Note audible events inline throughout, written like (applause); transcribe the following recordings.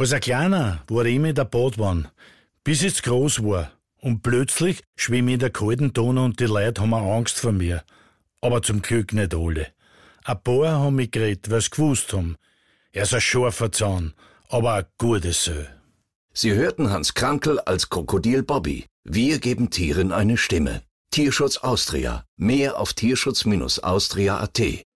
Als ein Kleiner war ich immer in der Badwanne, bis ich groß war. Und plötzlich schwimme ich in der kalten Donau und die Leute haben Angst vor mir. Aber zum Glück nicht alle. Ein paar haben mich geredet, weil sie gewusst haben. Er ist ein scharfer Zahn, aber ein guter Sö. Sie hörten Hans Krankel als Krokodil Bobby. Wir geben Tieren eine Stimme. Tierschutz Austria. Mehr auf tierschutz-austria.at.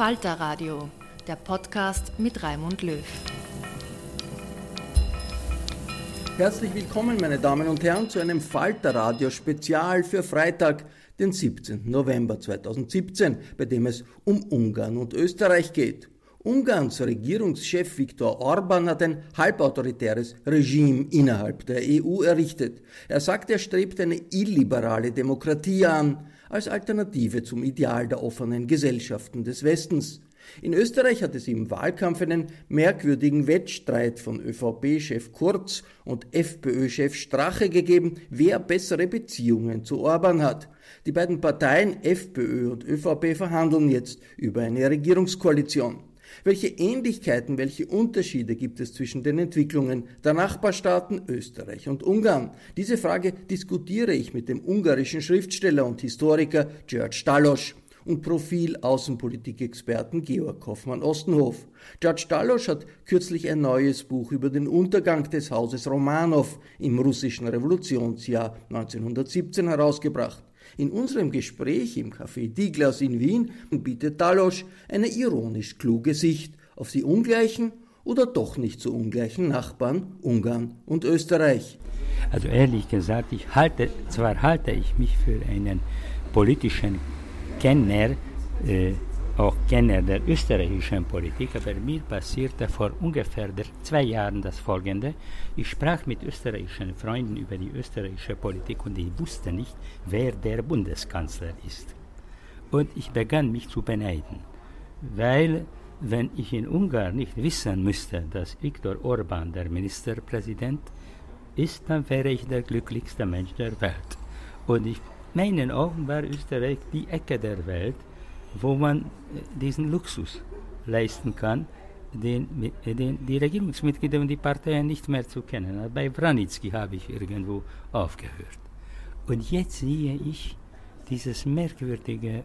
Falter Radio, der Podcast mit Raimund Löw. Herzlich willkommen, meine Damen und Herren, zu einem Falter Radio Spezial für Freitag, den 17. November 2017, bei dem es um Ungarn und Österreich geht. Ungarns Regierungschef Viktor Orban hat ein halbautoritäres Regime innerhalb der EU errichtet. Er sagt, er strebt eine illiberale Demokratie an, als Alternative zum Ideal der offenen Gesellschaften des Westens. In Österreich hat es im Wahlkampf einen merkwürdigen Wettstreit von ÖVP-Chef Kurz und FPÖ-Chef Strache gegeben, wer bessere Beziehungen zu Orban hat. Die beiden Parteien FPÖ und ÖVP verhandeln jetzt über eine Regierungskoalition. Welche Ähnlichkeiten, welche Unterschiede gibt es zwischen den Entwicklungen der Nachbarstaaten Österreich und Ungarn? Diese Frage diskutiere ich mit dem ungarischen Schriftsteller und Historiker George Dalos und Profil-Außenpolitik-Experten Georg Hoffmann-Ostenhof. George Dalos hat kürzlich ein neues Buch über den Untergang des Hauses Romanow im russischen Revolutionsjahr 1917 herausgebracht. In unserem Gespräch im Café Diglas in Wien bietet Dalosch eine ironisch kluge Sicht auf die ungleichen oder doch nicht so ungleichen Nachbarn Ungarn und Österreich. Also ehrlich gesagt, ich halte, zwar halte ich mich für einen politischen Kenner, äh, auch Kenner der österreichischen Politik, aber mir passierte vor ungefähr zwei Jahren das Folgende. Ich sprach mit österreichischen Freunden über die österreichische Politik und ich wusste nicht, wer der Bundeskanzler ist. Und ich begann mich zu beneiden, weil wenn ich in Ungarn nicht wissen müsste, dass Viktor Orban der Ministerpräsident ist, dann wäre ich der glücklichste Mensch der Welt. Und in meinen Augen war Österreich die Ecke der Welt, wo man äh, diesen Luxus leisten kann, den, äh, den die Regierungsmitglieder und die Parteien nicht mehr zu kennen. Bei Wranitzky habe ich irgendwo aufgehört. Und jetzt sehe ich dieses merkwürdige,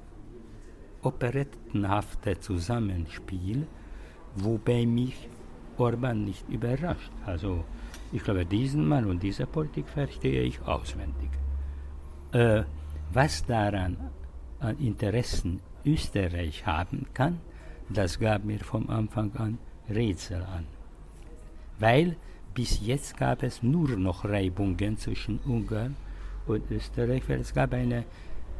operettenhafte Zusammenspiel, wobei mich Orban nicht überrascht. Also ich glaube, diesen Mann und diese Politik verstehe ich auswendig. Äh, was daran an Interessen Österreich haben kann, das gab mir vom Anfang an Rätsel an. Weil bis jetzt gab es nur noch Reibungen zwischen Ungarn und Österreich, weil es gab eine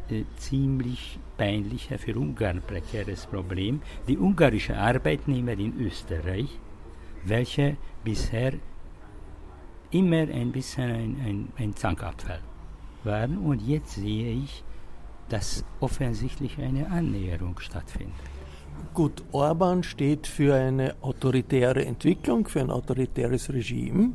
äh, ziemlich peinliche, für Ungarn prekäres Problem, die ungarische Arbeitnehmer in Österreich, welche bisher immer ein bisschen ein, ein, ein Zankapfel waren und jetzt sehe ich, dass offensichtlich eine Annäherung stattfindet. Gut, Orban steht für eine autoritäre Entwicklung, für ein autoritäres Regime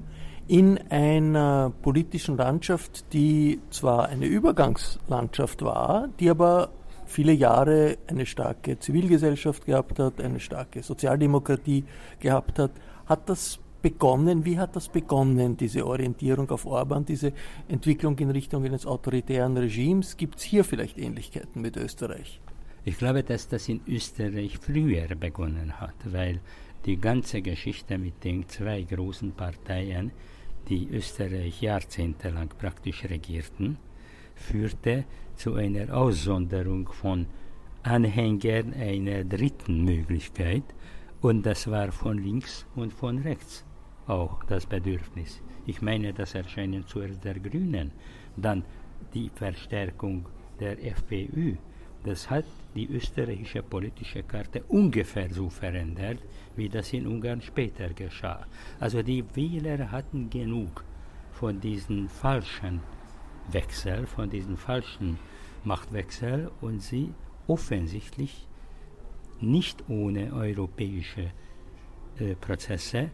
in einer politischen Landschaft, die zwar eine Übergangslandschaft war, die aber viele Jahre eine starke Zivilgesellschaft gehabt hat, eine starke Sozialdemokratie gehabt hat. Hat das begonnen? Wie hat das begonnen, diese Orientierung auf Orban, diese Entwicklung in Richtung eines autoritären Regimes? Gibt es hier vielleicht Ähnlichkeiten mit Österreich? Ich glaube, dass das in Österreich früher begonnen hat, weil die ganze Geschichte mit den zwei großen Parteien, die Österreich jahrzehntelang praktisch regierten, führte zu einer Aussonderung von Anhängern einer dritten Möglichkeit, und das war von links und von rechts auch das Bedürfnis. Ich meine das Erscheinen zuerst der Grünen, dann die Verstärkung der FPÖ. Das hat die österreichische politische Karte ungefähr so verändert, wie das in Ungarn später geschah. Also die Wähler hatten genug von diesen falschen Wechsel, von diesen falschen Machtwechsel und sie offensichtlich nicht ohne europäische äh, Prozesse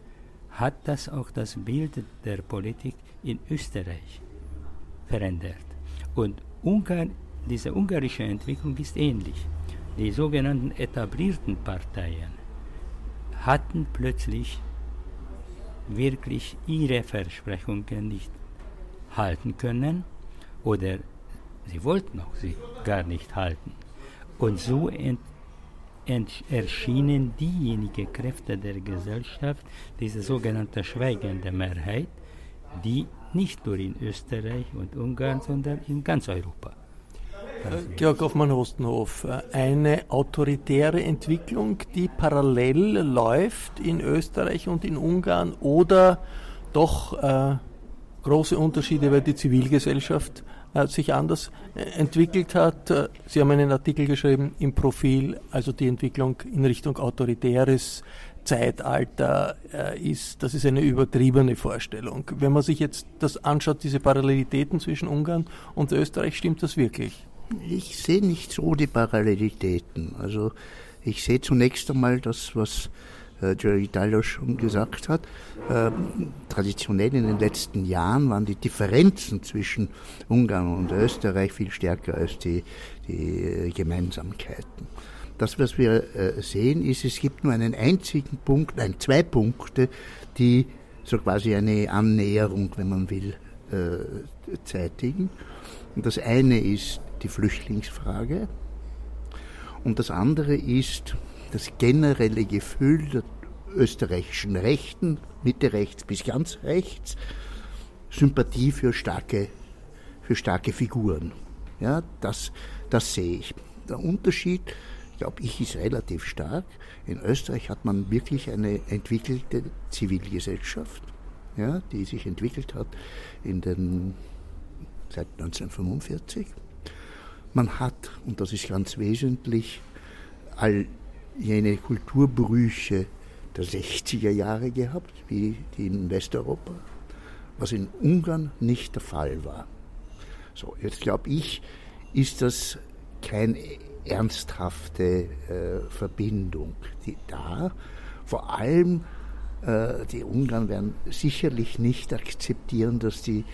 hat das auch das Bild der Politik in Österreich verändert. Und Ungarn, diese ungarische Entwicklung ist ähnlich. die sogenannten etablierten Parteien hatten plötzlich wirklich ihre Versprechungen nicht halten können oder sie wollten auch sie gar nicht halten. Und so ent, erschienen diejenigen Kräfte der Gesellschaft, diese sogenannte schweigende Mehrheit, die nicht nur in Österreich und Ungarn, sondern in ganz Europa. Äh, Georg Hoffmann-Hostenhof, äh, eine autoritäre Entwicklung, die parallel läuft in Österreich und in Ungarn oder doch äh, große Unterschiede, weil die Zivilgesellschaft sich anders äh, entwickelt hat. Äh, Sie haben einen Artikel geschrieben im Profil, also die Entwicklung in Richtung autoritäres Zeitalter ist, das ist eine übertriebene Vorstellung. Wenn man sich jetzt das anschaut, diese Parallelitäten zwischen Ungarn und Österreich, stimmt das wirklich? Ich sehe nicht so die Parallelitäten. Also ich sehe zunächst einmal das, was äh, Jerry Tyler schon gesagt hat. Äh, traditionell in den letzten Jahren waren die Differenzen zwischen Ungarn und Österreich viel stärker als die, die äh, Gemeinsamkeiten. Das, was wir äh, sehen, ist, es gibt nur einen einzigen Punkt, nein, zwei Punkte, die so quasi eine Annäherung, wenn man will, äh, zeitigen. Und das eine ist die Flüchtlingsfrage und das andere ist das generelle Gefühl der österreichischen Rechten, Mitte rechts bis ganz rechts, Sympathie für starke, für starke Figuren. Ja, das, das sehe ich. Der Unterschied, glaube ich, ist relativ stark. In Österreich hat man wirklich eine entwickelte Zivilgesellschaft, ja, die sich entwickelt hat in den, seit 1945. Man hat, und das ist ganz wesentlich, all jene Kulturbrüche der 60er Jahre gehabt, wie die in Westeuropa, was in Ungarn nicht der Fall war. So, jetzt glaube ich, ist das keine ernsthafte äh, Verbindung die da. Vor allem äh, die Ungarn werden sicherlich nicht akzeptieren, dass die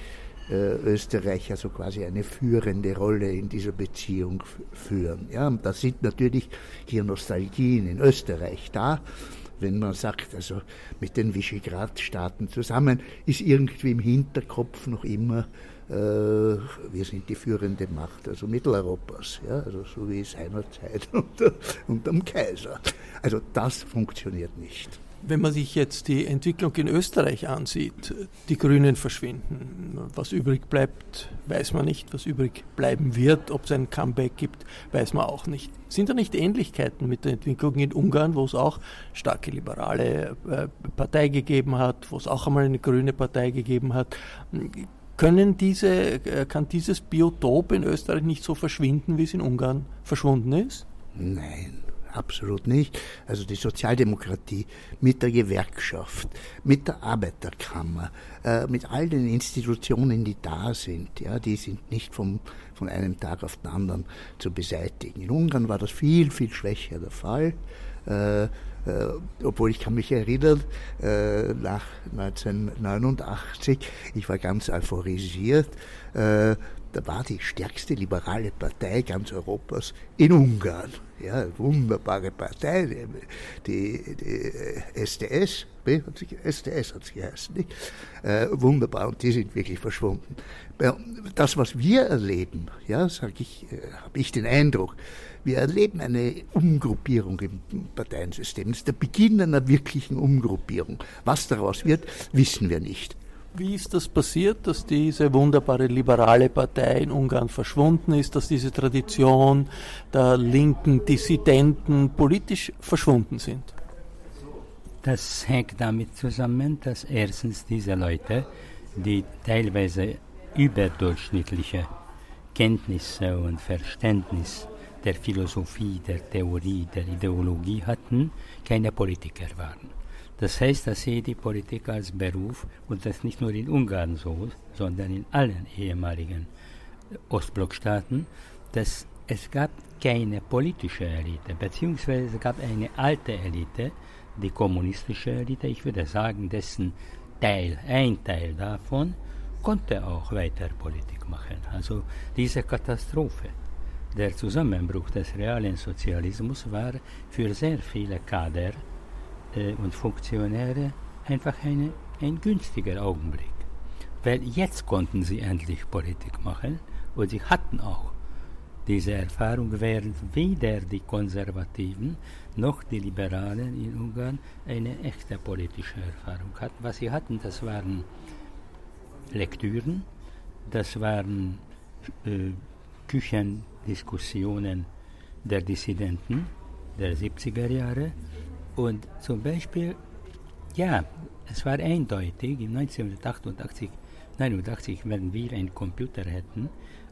Österreicher so quasi eine führende Rolle in dieser Beziehung führen. Ja, und da sind natürlich hier Nostalgien in Österreich da. Wenn man sagt, also mit den Visegrad-Staaten zusammen ist irgendwie im Hinterkopf noch immer, äh, wir sind die führende Macht, also Mitteleuropas, ja, also so wie seinerzeit unter, unter dem Kaiser. Also das funktioniert nicht. Wenn man sich jetzt die Entwicklung in Österreich ansieht, die Grünen verschwinden. Was übrig bleibt, weiß man nicht. Was übrig bleiben wird, ob es ein Comeback gibt, weiß man auch nicht. Sind da nicht Ähnlichkeiten mit der Entwicklung in Ungarn, wo es auch starke liberale äh, Partei gegeben hat, wo es auch einmal eine grüne Partei gegeben hat? Können diese, äh, kann dieses Biotop in Österreich nicht so verschwinden, wie es in Ungarn verschwunden ist? Nein absolut nicht. Also die Sozialdemokratie mit der Gewerkschaft, mit der Arbeiterkammer, äh, mit all den Institutionen, die da sind, ja, die sind nicht vom, von einem Tag auf den anderen zu beseitigen. In Ungarn war das viel, viel schwächer der Fall. Äh, äh, obwohl ich kann mich erinnern, äh, nach 1989, ich war ganz euphorisiert, äh, da war die stärkste liberale Partei ganz Europas in Ungarn. Ja, wunderbare Partei, die, die SDS, hat sich, SDS hat sie geheißen, nicht? Äh, wunderbar, und die sind wirklich verschwunden. Das, was wir erleben, ja, sage ich, äh, habe ich den Eindruck, wir erleben eine Umgruppierung im Parteiensystem. Das ist der Beginn einer wirklichen Umgruppierung. Was daraus wird, wissen wir nicht. Wie ist das passiert, dass diese wunderbare liberale Partei in Ungarn verschwunden ist, dass diese Tradition der linken Dissidenten politisch verschwunden sind? Das hängt damit zusammen, dass erstens diese Leute, die teilweise überdurchschnittliche Kenntnisse und Verständnis der Philosophie, der Theorie, der Ideologie hatten, keine Politiker waren. Das heißt, dass sie die Politik als Beruf, und das nicht nur in Ungarn so, sondern in allen ehemaligen Ostblockstaaten, dass es gab keine politische Elite, beziehungsweise es gab eine alte Elite, die kommunistische Elite, ich würde sagen, dessen Teil, ein Teil davon, konnte auch weiter Politik machen. Also diese Katastrophe der Zusammenbruch des realen Sozialismus war für sehr viele Kader äh, und Funktionäre einfach eine, ein günstiger Augenblick. Weil jetzt konnten sie endlich Politik machen und sie hatten auch diese Erfahrung, während weder die Konservativen noch die Liberalen in Ungarn eine echte politische Erfahrung hatten. Was sie hatten, das waren Lektüren, das waren äh, Küchendiskussionen der Dissidenten der 70er Jahre und zum Beispiel, ja, es war eindeutig, in 1988, 89, wenn wir einen Computer hätten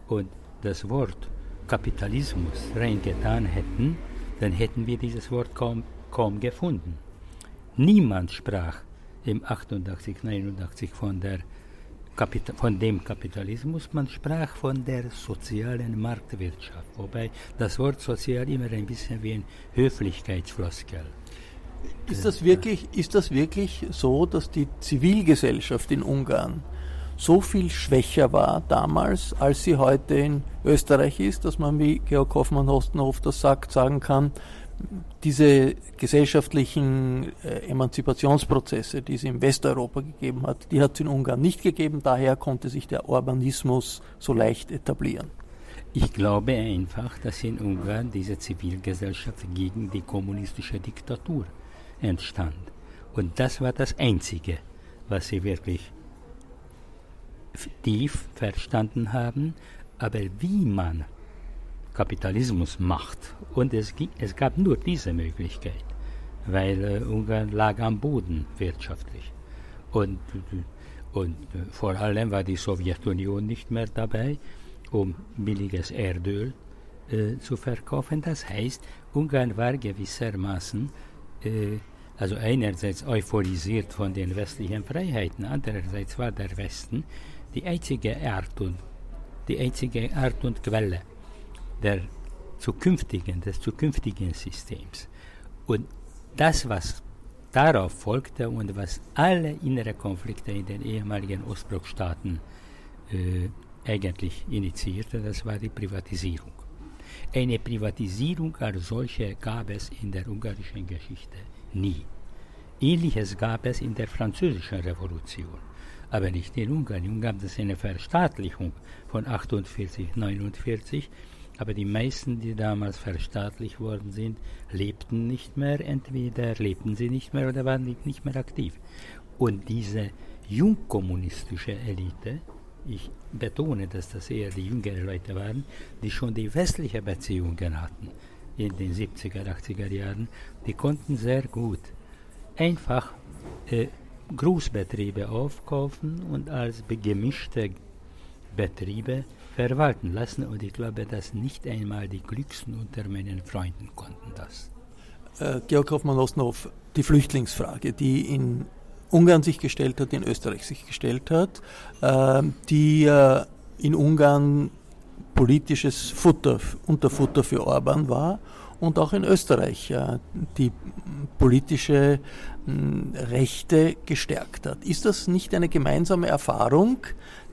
und das Wort Kapitalismus reingetan hätten, dann hätten wir dieses Wort kaum, kaum gefunden. Niemand sprach im 88, 89 von, der Kapita von dem Kapitalismus, man sprach von der sozialen Marktwirtschaft, wobei das Wort sozial immer ein bisschen wie ein Höflichkeitsfloskel. Ist das wirklich, ist das wirklich so, dass die Zivilgesellschaft in Ungarn so viel schwächer war damals, als sie heute in Österreich ist, dass man, wie Georg Hoffmann-Hostenhof das sagt, sagen kann, diese gesellschaftlichen äh, Emanzipationsprozesse, die es in Westeuropa gegeben hat, die hat es in Ungarn nicht gegeben. Daher konnte sich der Urbanismus so leicht etablieren. Ich glaube einfach, dass in Ungarn diese Zivilgesellschaft gegen die kommunistische Diktatur entstand. Und das war das Einzige, was sie wirklich tief verstanden haben, aber wie man Kapitalismus macht, und es, es gab nur diese Möglichkeit, weil äh, Ungarn lag am Boden wirtschaftlich. Und, und äh, vor allem war die Sowjetunion nicht mehr dabei, um billiges Erdöl äh, zu verkaufen. Das heißt, Ungarn war gewissermaßen äh, also einerseits euphorisiert von den westlichen Freiheiten, andererseits war der Westen die einzige Art und die einzige Art und Quelle der zukünftigen, des zukünftigen Systems. Und das, was darauf folgte und was alle innere Konflikte in den ehemaligen Ostblockstaaten äh, eigentlich initiierte, das war die Privatisierung. Eine Privatisierung als solche gab es in der ungarischen Geschichte nie. Ähnliches gab es in der französischen Revolution aber nicht in Ungarn. In Ungarn gab es eine Verstaatlichung von 48, 49, aber die meisten, die damals verstaatlicht worden sind, lebten nicht mehr, entweder lebten sie nicht mehr oder waren nicht mehr aktiv. Und diese jungkommunistische Elite, ich betone, dass das eher die jüngeren Leute waren, die schon die westliche Beziehungen hatten in den 70er, 80er Jahren, die konnten sehr gut einfach äh, Großbetriebe aufkaufen und als gemischte Betriebe verwalten lassen. Und ich glaube, dass nicht einmal die Glücksten unter meinen Freunden konnten das. Äh, Georg Hoffmann-Ostnow, die Flüchtlingsfrage, die in Ungarn sich gestellt hat, in Österreich sich gestellt hat, äh, die äh, in Ungarn politisches Futter, Unterfutter für Orban war und auch in Österreich die politische Rechte gestärkt hat. Ist das nicht eine gemeinsame Erfahrung,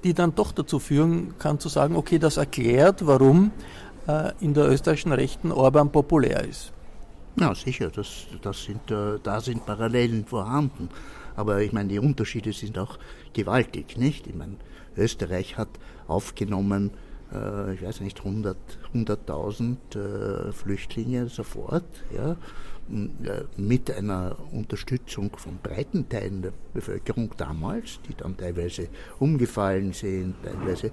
die dann doch dazu führen kann zu sagen, okay, das erklärt, warum äh, in der österreichischen Rechten Orban populär ist? Ja, sicher, das, das sind, äh, da sind Parallelen vorhanden. Aber ich meine, die Unterschiede sind auch gewaltig, nicht? Ich meine, Österreich hat aufgenommen, äh, ich weiß nicht, 100.000 100 Flüchtlinge sofort, ja. Äh, mit einer Unterstützung von breiten Teilen der Bevölkerung damals, die dann teilweise umgefallen sind, teilweise äh,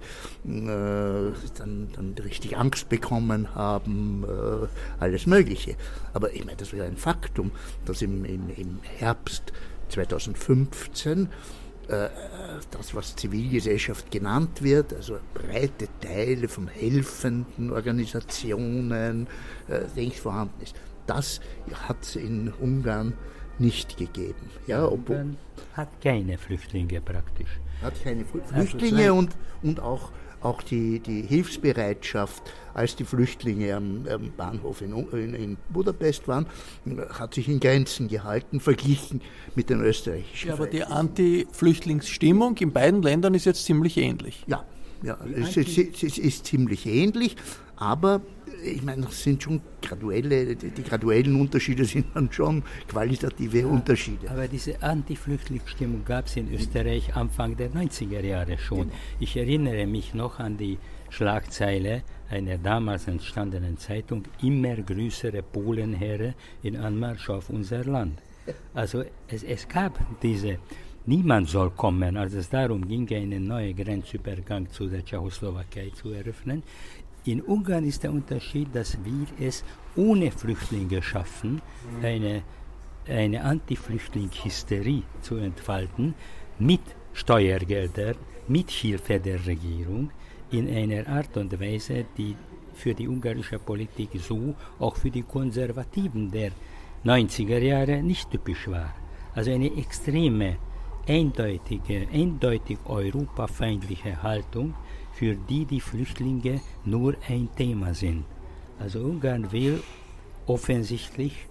dann, dann richtig Angst bekommen haben, äh, alles Mögliche. Aber ich meine, das wäre ein Faktum, dass im, im, im Herbst 2015 äh, das, was Zivilgesellschaft genannt wird, also breite Teile von helfenden Organisationen, äh, längst vorhanden ist. Das hat es in Ungarn nicht gegeben. Ja, Ungarn hat keine Flüchtlinge praktisch. Hat keine also Flüchtlinge und, und auch, auch die, die Hilfsbereitschaft, als die Flüchtlinge am, am Bahnhof in, in, in, Budapest waren, hat sich in Grenzen gehalten, verglichen mit den österreichischen. Ja, aber die Anti-Flüchtlingsstimmung in beiden Ländern ist jetzt ziemlich ähnlich. Ja, ja, es ist, es ist, ziemlich ähnlich, Aber ich meine, das sind schon graduelle, die, graduellen Unterschiede (laughs) sind dann schon qualitative ja, Unterschiede. Aber diese Anti-Flüchtlingsstimmung gab es in Österreich Anfang der 90er Jahre schon. Genau. Ich erinnere mich noch an die Schlagzeile einer damals entstandenen Zeitung, immer größere Polenheere in Anmarsch auf unser Land. Also es, es gab diese Niemand soll kommen, als es darum ging, einen neuen Grenzübergang zu der Tschechoslowakei zu eröffnen. In Ungarn ist der Unterschied, dass wir es ohne Flüchtlinge schaffen, eine, eine Anti-Flüchtling-Hysterie zu entfalten, mit Steuergeldern, mit Hilfe der Regierung, in einer Art und Weise, die für die ungarische Politik so auch für die Konservativen der 90er Jahre nicht typisch war. Also eine extreme, eindeutige, eindeutig europafeindliche Haltung, für die die Flüchtlinge nur ein Thema sind. Also Ungarn will offensichtlich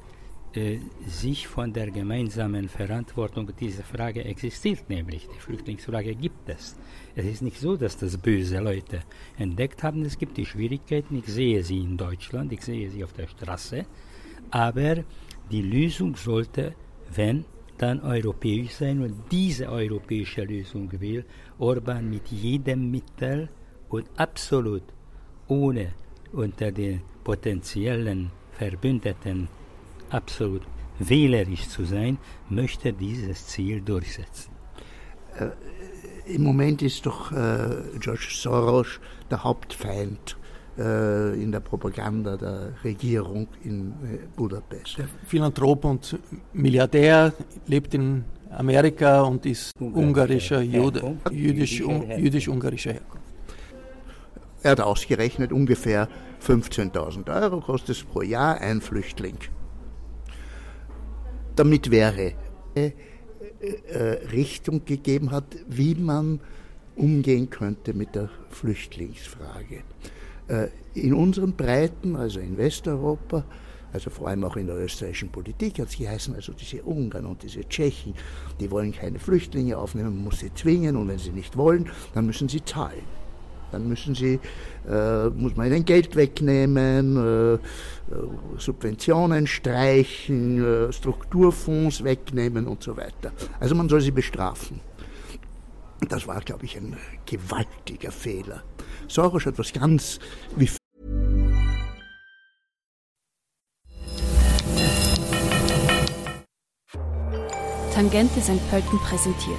äh, sich von der gemeinsamen Verantwortung dieser Frage existiert, nämlich die Flüchtlingsfrage gibt es. Es ist nicht so, dass das böse Leute entdeckt haben, es gibt die Schwierigkeiten, ich sehe sie in Deutschland, ich sehe sie auf der Straße, aber die Lösung sollte, wenn dann europäisch sein und diese europäische Lösung will Orban mit jedem Mittel und absolut ohne unter den potenziellen Verbündeten absolut wählerisch zu sein, möchte dieses Ziel durchsetzen. Äh, Im Moment ist doch äh, George Soros der Hauptfeind äh, in der Propaganda der Regierung in äh, Budapest. Der Philanthrop und Milliardär lebt in Amerika und ist ungarischer Jude, jüdisch-ungarischer Herkunft. Er hat ausgerechnet, ungefähr 15.000 Euro kostet es pro Jahr ein Flüchtling. Damit wäre äh, äh, Richtung gegeben hat, wie man umgehen könnte mit der Flüchtlingsfrage. Äh, in unseren Breiten, also in Westeuropa, also vor allem auch in der österreichischen Politik hat es geheißen, also diese Ungarn und diese Tschechen, die wollen keine Flüchtlinge aufnehmen, man muss sie zwingen und wenn sie nicht wollen, dann müssen sie zahlen. Dann müssen sie, äh, muss man ihnen Geld wegnehmen, äh, äh Subventionen streichen, äh, Strukturfonds wegnehmen und so weiter. Also man soll sie bestrafen. Das war, glaube ich, ein gewaltiger Fehler. Soros hat was ganz wie Tangente St. Pölten präsentiert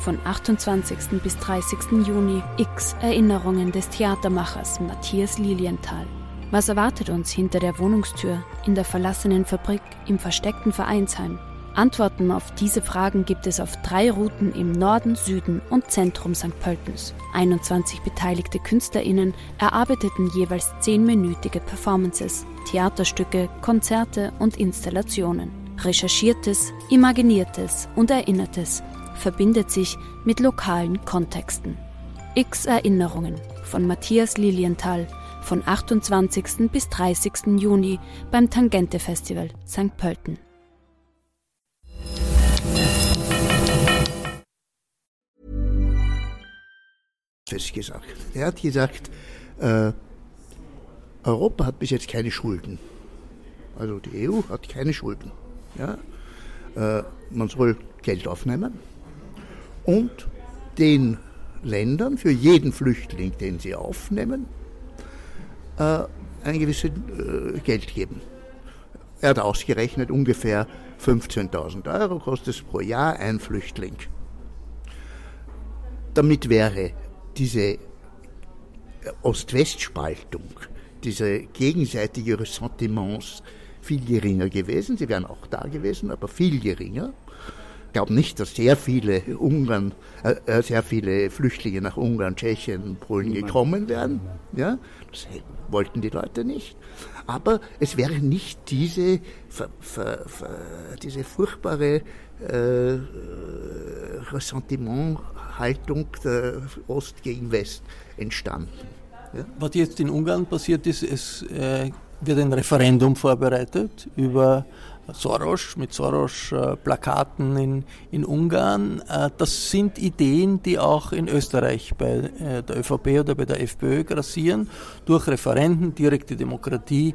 von 28. bis 30. Juni X Erinnerungen des Theatermachers Matthias Lilienthal. Was erwartet uns hinter der Wohnungstür, in der verlassenen Fabrik, im versteckten Vereinsheim? Antworten auf diese Fragen gibt es auf drei Routen im Norden, Süden und Zentrum St. Pöltens. 21 beteiligte KünstlerInnen erarbeiteten jeweils zehnminütige Performances, Theaterstücke, Konzerte und Installationen. Recherchiertes, Imaginiertes und Erinnertes verbindet sich mit lokalen Kontexten. X Erinnerungen von Matthias Lilienthal von 28. bis 30. Juni beim Tangente Festival St. Pölten. Gesagt. Er hat gesagt, äh, Europa hat bis jetzt keine Schulden. Also die EU hat keine Schulden. Ja? Äh, man soll Geld aufnehmen und den Ländern für jeden Flüchtling, den sie aufnehmen, äh, ein gewisses äh, Geld geben. Er hat ausgerechnet, ungefähr 15.000 Euro kostet es pro Jahr ein Flüchtling. Damit wäre diese Ost-West-Spaltung, diese gegenseitige Ressentiments viel geringer gewesen. Sie wären auch da gewesen, aber viel geringer. Ich glaube nicht, dass sehr viele Ungarn, äh, äh, sehr viele Flüchtlinge nach Ungarn, Tschechien, Polen gekommen wären. Ja, das wollten die Leute nicht. Aber es wäre nicht diese, diese furchtbare äh, Ressentimenthaltung der Ost gegen West entstanden. Ja? Was jetzt in Ungarn passiert ist, es äh, wird ein Referendum vorbereitet über Soros, mit Soros-Plakaten in, in Ungarn. Äh, das sind Ideen, die auch in Österreich bei äh, der ÖVP oder bei der FPÖ grassieren, durch Referenden, direkte Demokratie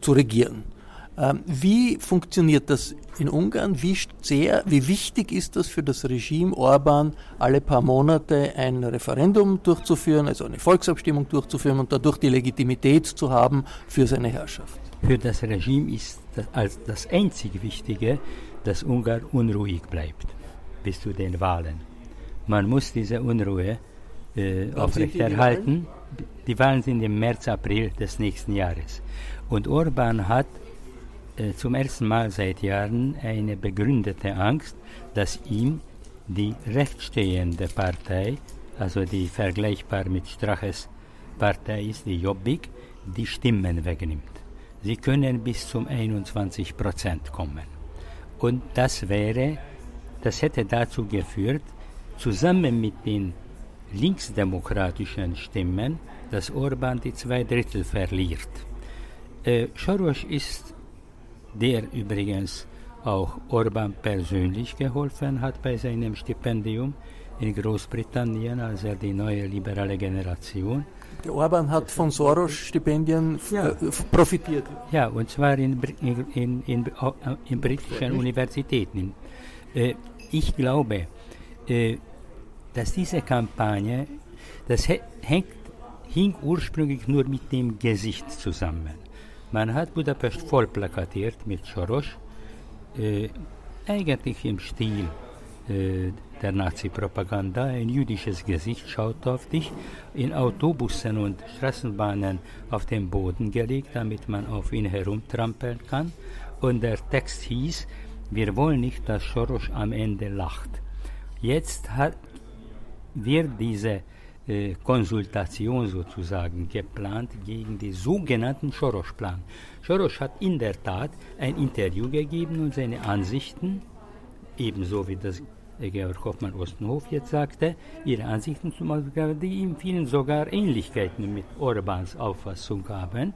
zu regieren. Ähm, wie funktioniert das in Ungarn? Wie sehr, wie wichtig ist das für das Regime Orban, alle paar Monate ein Referendum durchzuführen, also eine Volksabstimmung durchzuführen und dadurch die Legitimität zu haben für seine Herrschaft? Für das Regime ist das, als das einzig Wichtige, dass Ungarn unruhig bleibt bis zu den Wahlen. Man muss diese Unruhe äh, aufrechterhalten. Die, die Wahlen sind im März, April des nächsten Jahres. Und Orban hat zum ersten Mal seit Jahren eine begründete Angst, dass ihm die rechtsstehende Partei, also die vergleichbar mit Straches Partei ist, die Jobbik, die Stimmen wegnimmt. Sie können bis zum 21 Prozent kommen. Und das wäre, das hätte dazu geführt, zusammen mit den linksdemokratischen Stimmen, dass Orban die zwei Drittel verliert. Äh, Soros ist der übrigens auch Orban persönlich geholfen hat bei seinem Stipendium in Großbritannien, als er die neue liberale Generation. Der Orban hat von Soros-Stipendien ja. Äh, profitiert. Ja, und zwar in, in, in, in, äh, in britischen Universitäten. Äh, ich glaube, dass diese Kampagne, das hängt, hing ursprünglich nur mit dem Gesicht zusammen. Man hat Budapest voll plakatiert mit Soros, eigentlich im Stil der Nazi-Propaganda. Ein jüdisches Gesicht schaut auf dich, in Autobussen und Straßenbahnen auf den Boden gelegt, damit man auf ihn herumtrampeln kann. Und der Text hieß, wir wollen nicht, dass Soros am Ende lacht. Jetzt hat, wird diese äh, Konsultation sozusagen geplant gegen den sogenannten Soros-Plan. Soros hat in der Tat ein Interview gegeben und seine Ansichten, ebenso wie das Georg Hoffmann-Ostenhof jetzt sagte, ihre Ansichten zum Beispiel, die in vielen sogar Ähnlichkeiten mit Orbans Auffassung haben,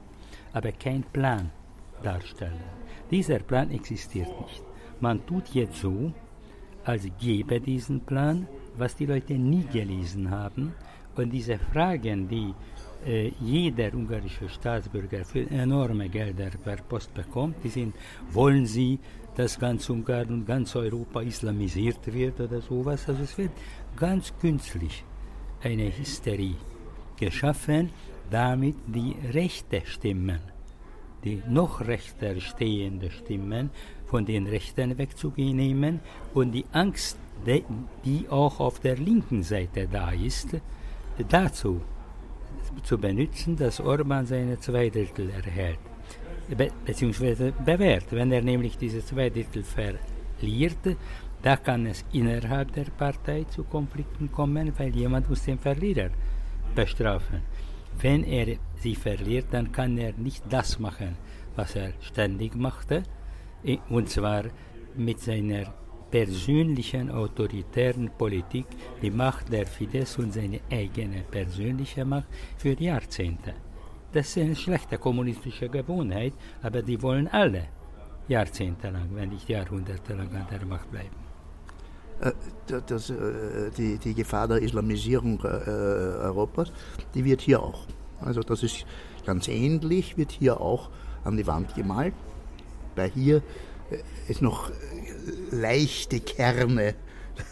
aber kein Plan darstellen. Dieser Plan existiert nicht. Man tut jetzt so, als gäbe diesen Plan, was die Leute nie gelesen haben, und diese Fragen, die äh, jeder ungarische Staatsbürger für enorme Gelder per Post bekommt, die sind, wollen Sie, dass ganz Ungarn und ganz Europa islamisiert wird oder sowas? Also es wird ganz künstlich eine Hysterie geschaffen, damit die rechte Stimmen, die noch rechter stehende Stimmen von den Rechten wegzunehmen und die Angst, die auch auf der linken Seite da ist, dazu zu benutzen, dass Orban seine zwei Drittel erhält, be beziehungsweise bewährt. Wenn er nämlich diese zwei Drittel verliert, da kann es innerhalb der Partei zu Konflikten kommen, weil jemand muss den Verlierer bestrafen. Wenn er sie verliert, dann kann er nicht das machen, was er ständig machte, und zwar mit seiner persönlichen autoritären Politik die Macht der Fidesz und seine eigene persönliche Macht für Jahrzehnte. Das ist eine schlechte kommunistische Gewohnheit, aber die wollen alle jahrzehntelang, wenn nicht jahrhundertelang an der Macht bleiben. Äh, das, äh, die, die, Gefahr der Islamisierung äh, Europas, die wird hier auch. Also das ist ganz ähnlich, wird hier auch an die Wand gemalt, weil hier es noch leichte Kerne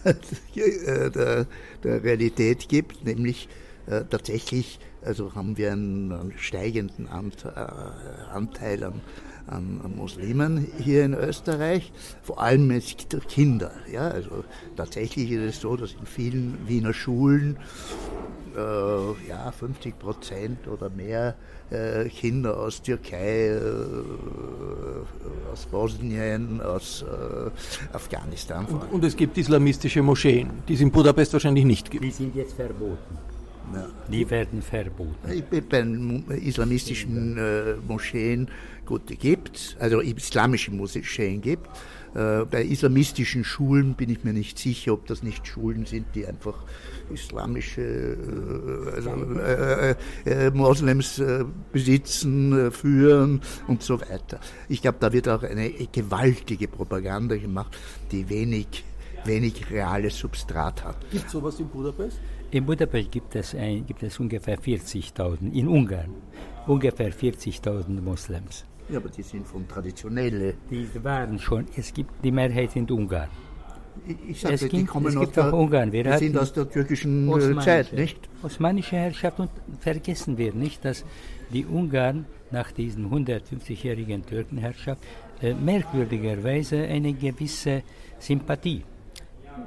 (laughs) der, der, Realität gibt, nämlich äh, tatsächlich also haben wir einen, steigenden äh, Anteil an, an, an, Muslimen hier in Österreich, vor allem jetzt Kinder. Ja, also tatsächlich ist es so, dass in vielen Wiener Schulen äh, ja, 50 Prozent oder mehr äh, Kinder aus Türkei, äh, aus Bosnien, aus äh, Afghanistan. Und, und, es gibt islamistische Moscheen, die es in Budapest wahrscheinlich nicht gibt. Die sind jetzt verboten. Ja. Die werden verboten. Bei islamistischen äh, Moscheen, gut, die gibt also islamische Moscheen gibt äh, bei islamistischen Schulen bin ich mir nicht sicher, ob das nicht Schulen sind, die einfach islamische äh, also, äh, äh, äh Moslems äh, besitzen, führen und so weiter. Ich glaube, da wird auch eine gewaltige Propaganda gemacht, die wenig, wenig reales Substrat hat. Gibt es sowas in Budapest? In Budapest gibt es, ein, gibt es ungefähr 40.000, in Ungarn ungefähr 40.000 Moslems. Ja, aber die sind von traditionelle. Die waren schon, es gibt die Mehrheit in Ungarn. Ich, sagte, es die gibt, kommen aus der, Ungarn. Wir die sind aus der türkischen äh, Zeit, nicht? Osmanische Herrschaft und vergessen wir nicht, dass die Ungarn nach diesen 150-jährigen Türkenherrschaft äh, merkwürdigerweise eine gewisse Sympathie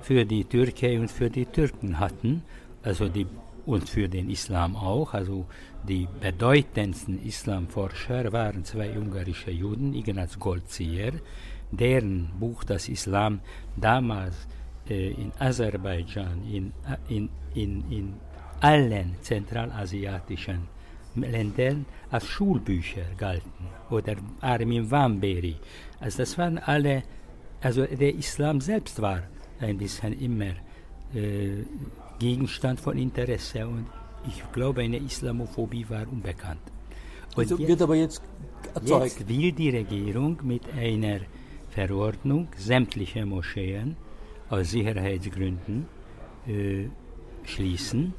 für die Türkei und für die Türken hatten, also die und für den Islam auch. Also die bedeutendsten Islamforscher waren zwei ungarische Juden, Ignaz Goldziher, deren Buch Das Islam damals äh, in Aserbaidschan, in, in, in, in allen zentralasiatischen Ländern als Schulbücher galten. Oder Armin Wamberi. Also das waren alle, also der Islam selbst war ein bisschen immer äh, Gegenstand von Interesse und ich glaube, eine Islamophobie war unbekannt. Und also wird aber jetzt erzeugt. Jetzt will die Regierung mit einer Verordnung sämtliche Moscheen aus Sicherheitsgründen äh, schließen.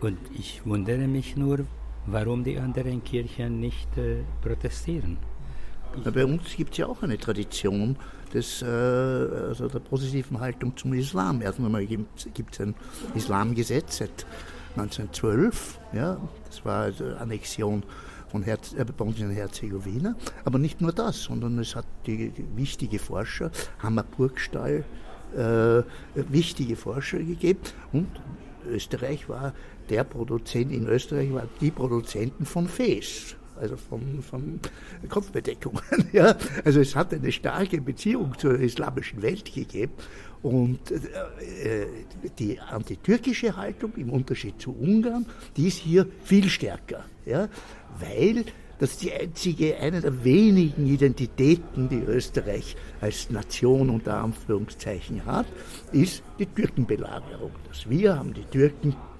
Und ich wundere mich nur, warum die anderen Kirchen nicht äh, protestieren. Ja, bei uns gibt es ja auch eine Tradition des, äh, also der positiven Haltung zum Islam. Erst einmal gibt es ein Islamgesetz seit 1912, ja, das war also Annexion von äh, Bosnien-Herzegowina. Aber nicht nur das, sondern es hat die wichtige Forscher, Hammer Burgstall, äh, wichtige Forscher gegeben und Österreich war der Produzent, in Österreich war die Produzenten von Fes also von, von Kopfbedeckungen. (laughs) Ja? Also es hat eine starke Beziehung zur islamischen Welt gegeben und äh, die antitürkische Haltung im Unterschied zu Ungarn, die ist hier viel stärker, ja? weil das die einzige, eine der wenigen Identitäten, die Österreich als Nation unter Anführungszeichen hat, ist die Türkenbelagerung. Das wir haben die Türken äh,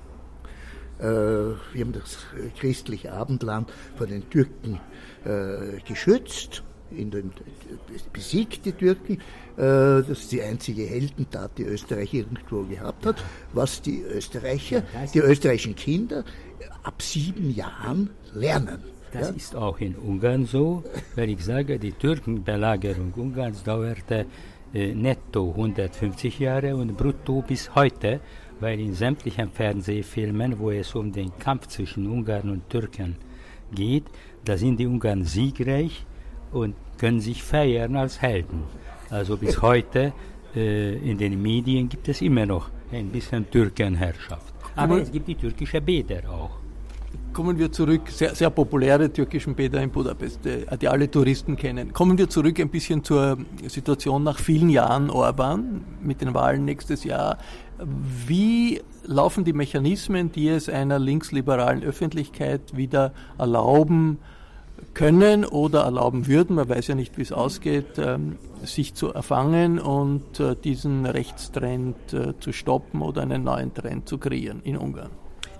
wir haben das christliche Abendland vor den Türken äh, geschützt, in den, besiegt die Türken. Äh, das ist die einzige Heldentat, die Österreich irgendwo gehabt hat, was die Österreicher, die österreichischen Kinder ab sieben Jahren lernen. Das ja? ist auch in Ungarn so, weil ich sage, die Türkenbelagerung Ungarns dauerte äh, netto 150 Jahre und brutto bis heute weil in sämtlichen Fernsehfilmen, wo es um den Kampf zwischen Ungarn und Türken geht, da sind die Ungarn siegreich und können sich feiern als Helden. Also bis (laughs) heute äh, in den Medien gibt es immer noch ein bisschen Türkenherrschaft. Aber es gibt die türkische Bäder auch. Kommen wir zurück, sehr, sehr populäre türkischen Bäder in Budapest, äh, die alle Touristen kennen. Kommen wir zurück ein bisschen zur Situation nach vielen Jahren Orban mit den Wahlen nächstes Jahr. Wie laufen die Mechanismen, die es einer linksliberalen Öffentlichkeit wieder erlauben können oder erlauben würden, man weiß ja nicht, wie es ausgeht, ähm, sich zu erfangen und äh, diesen Rechtstrend äh, zu stoppen oder einen neuen Trend zu kreieren in Ungarn?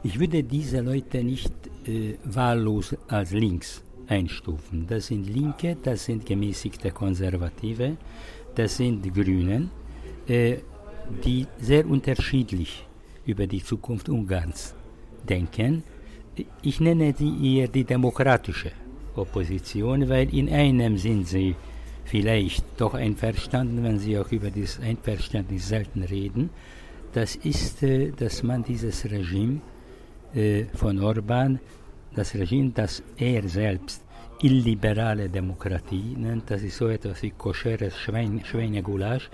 Ich würde diese Leute nicht äh, wahllos als links einstufen. Das sind Linke, das sind gemäßigte Konservative, das sind Grünen. Äh, die sehr unterschiedlich über die Zukunft Ungarns denken. Ich nenne sie eher die demokratische Opposition, weil in einem sind sie vielleicht doch einverstanden, wenn sie auch über dieses Einverständnis selten reden. Das ist, äh, dass man dieses Regime von Orban, das Regime, das er selbst illiberale Demokratie nennt, das ist so etwas wie koscheres Schwein, Schweinegulasch,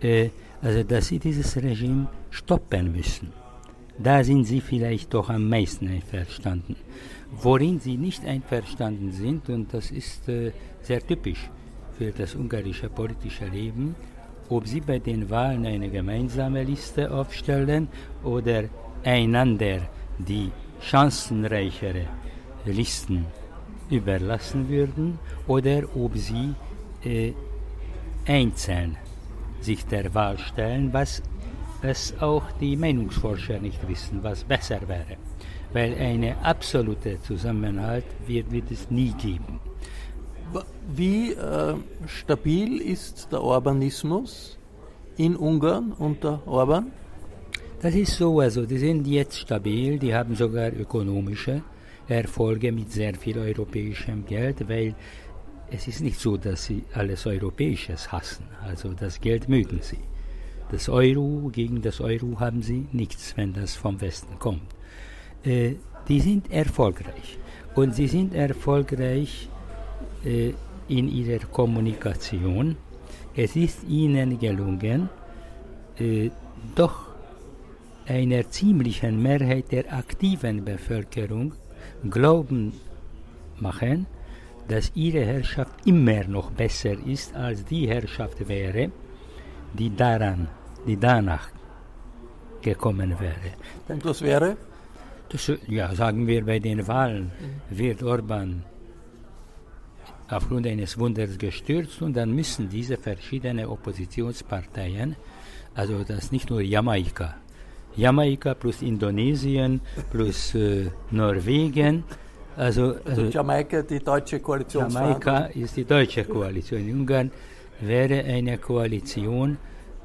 äh, also dass sie dieses Regime stoppen müssen. Da sind sie vielleicht doch am meisten einverstanden. Worin sie nicht einverstanden sind, und das ist äh, sehr typisch für das ungarische politische Leben, ob sie bei den Wahlen eine gemeinsame Liste aufstellen oder einander die chancenreichere Listen überlassen würden oder ob sie äh, einzeln sich der Wahl stellen, was, was auch die Meinungsforscher nicht wissen, was besser wäre. Weil eine absolute Zusammenhalt wird, wird es nie geben. Wie äh, stabil ist der Urbanismus in Ungarn unter Orban? Das ist so, also die sind jetzt stabil, die haben sogar ökonomische Erfolge mit sehr viel europäischem Geld, weil es ist nicht so, dass sie alles Europäisches hassen. Also das Geld mögen sie. Das Euro gegen das Euro haben sie nichts, wenn das vom Westen kommt. Äh, die sind erfolgreich. Und sie sind erfolgreich äh, in ihrer Kommunikation. Es ist ihnen gelungen, äh, doch einer ziemlichen Mehrheit der aktiven Bevölkerung Glauben machen, dass ihre Herrschaft immer noch besser ist, als die Herrschaft wäre, die daran, die danach gekommen wäre. Und was wäre? Das, ja, sagen wir bei den Wahlen wird Orban aufgrund eines Wunders gestürzt und dann müssen diese verschiedenen Oppositionsparteien, also das nicht nur Jamaika, Jamaika plus Indonesien plus äh, Norwegen, also, also, also Jamaika, die deutsche Koalition. Jamaika ist die deutsche Koalition. In Ungarn wäre eine Koalition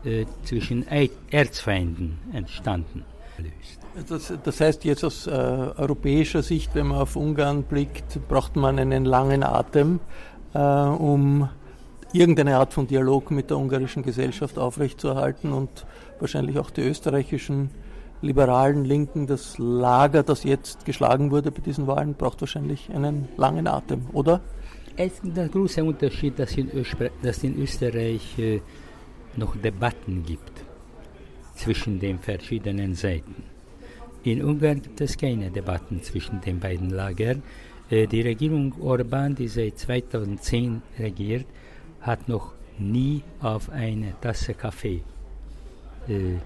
äh, zwischen Erzfeinden entstanden. Das, das, heißt jetzt aus äh, europäischer Sicht, wenn man auf Ungarn blickt, braucht man einen langen Atem, äh, um irgendeine Art von Dialog mit der ungarischen Gesellschaft aufrechtzuerhalten und wahrscheinlich auch die österreichischen liberalen Linken, das Lager, das jetzt geschlagen wurde bei diesen Wahlen, braucht wahrscheinlich einen langen Atem, oder? Es ist der große Unterschied, dass in, dass in Österreich äh, noch Debatten gibt zwischen den verschiedenen Seiten. In Ungarn gibt es keine Debatten zwischen den beiden Lagern. Äh, die Regierung Orban, die seit 2010 regiert, hat noch nie auf eine Tasse Kaffee äh,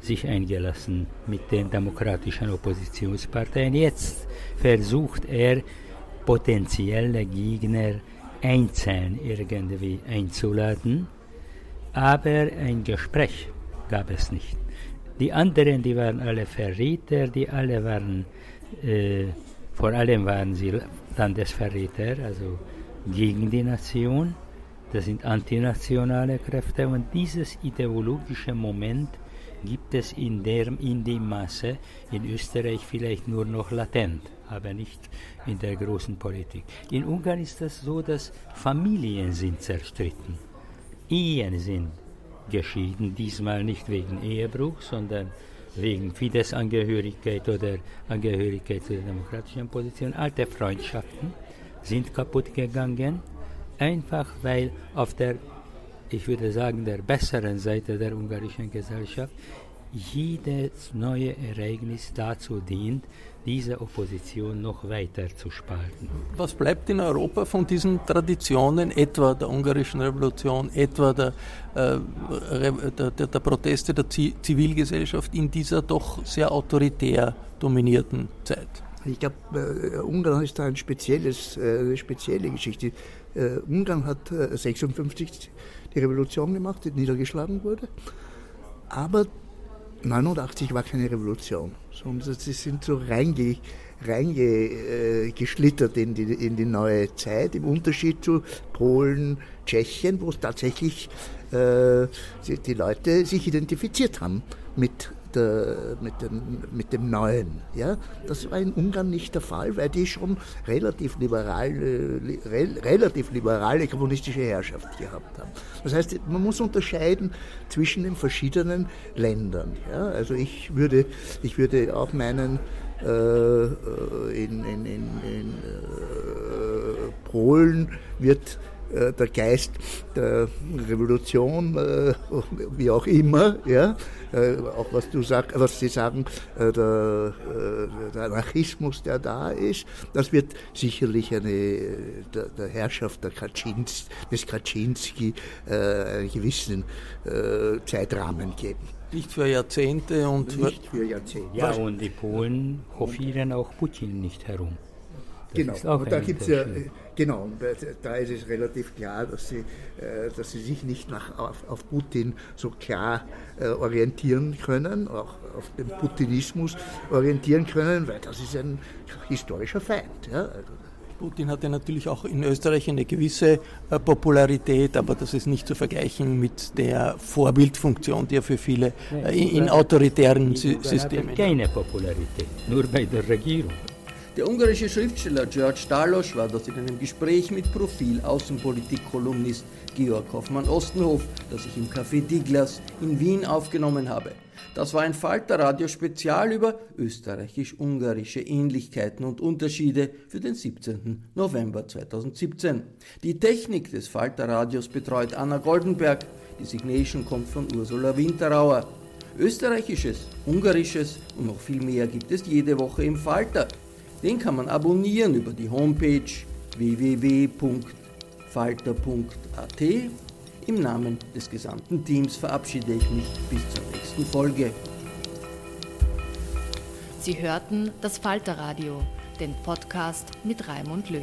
sich eingelassen mit den demokratischen Oppositionsparteien. Jetzt versucht er, potenzielle Gegner einzeln irgendwie einzuladen, aber ein Gespräch gab es nicht. Die anderen, die waren alle Verräter, die alle waren, äh, vor allem waren sie Landesverräter, also gegen die Nation. Das sind antinationale Kräfte und dieses ideologische Moment gibt es in, der, in dem Maße in Österreich vielleicht nur noch latent, aber nicht in der großen Politik. In Ungarn ist das so, dass Familien sind zerstritten, Ehen sind geschieden, diesmal nicht wegen Ehebruch, sondern wegen Fidesz-Angehörigkeit oder Angehörigkeit zu der demokratischen Position. Alte Freundschaften sind kaputt gegangen, einfach weil auf der ich würde sagen, der besseren Seite der ungarischen Gesellschaft, jedes neue Ereignis dazu dient, diese Opposition noch weiter zu spalten. Was bleibt in Europa von diesen Traditionen, etwa der ungarischen Revolution, etwa der, äh, der, der, der Proteste der Zivilgesellschaft in dieser doch sehr autoritär dominierten Zeit? Ich glaube, äh, Ungarn ist da ein spezielles, äh, eine spezielle Geschichte. Äh, Ungarn hat 1956 die Revolution gemacht, die niedergeschlagen wurde. Aber 89 war keine Revolution, sondern sie sind so reingeschlittert reinge, äh, in, die, in die neue Zeit, im Unterschied zu Polen, Tschechien, wo tatsächlich äh, die, die Leute sich identifiziert haben mit der, mit, dem, mit dem Neuen. Ja? Das war in Ungarn nicht der Fall, weil die schon relativ, liberal, re, relativ liberale kommunistische Herrschaft gehabt haben. Das heißt, man muss unterscheiden zwischen den verschiedenen Ländern. Ja? Also ich würde, ich würde auch meinen, äh, in, in, in, in äh, Polen wird äh, der Geist der Revolution, äh, wie auch immer, ja, äh, auch was du sag, was Sie sagen, der, der, Anarchismus, der da ist, das wird sicherlich eine, der, der Herrschaft der Kaczynski, des Kaczynski einen gewissen Zeitrahmen geben. Nicht für Jahrzehnte und nicht für Jahrzehnte. Ja, und die Polen hofieren auch Putin nicht herum. Genau, und da gibt es ja, genau, da ist es relativ klar, dass sie, äh, dass sie sich nicht nach, auf, auf Putin so klar äh, orientieren können, auch auf den Putinismus orientieren können, weil das ist ein historischer Feind. Ja. Also Putin hatte natürlich auch in Österreich eine gewisse äh, Popularität, aber das ist nicht zu vergleichen mit der Vorbildfunktion, die er für viele äh, in, in autoritären Systemen hat. Keine Popularität, nur bei der Regierung. Der ungarische Schriftsteller George Dalos war das in einem Gespräch mit Profil-Außenpolitik-Kolumnist Georg Hoffmann-Ostenhof, das ich im Café Diglas in Wien aufgenommen habe. Das war ein Falter-Radio-Spezial über österreichisch-ungarische Ähnlichkeiten und Unterschiede für den 17. November 2017. Die Technik des Falter-Radios betreut Anna Goldenberg. Die Signation kommt von Ursula Winterauer. Österreichisches, Ungarisches und noch viel mehr gibt es jede Woche im Falter. Den kann man abonnieren über die Homepage www.falter.at. Im Namen des gesamten Teams verabschiede ich mich bis zur nächsten Folge. Sie hörten das Falterradio, den Podcast mit Raimund Löw.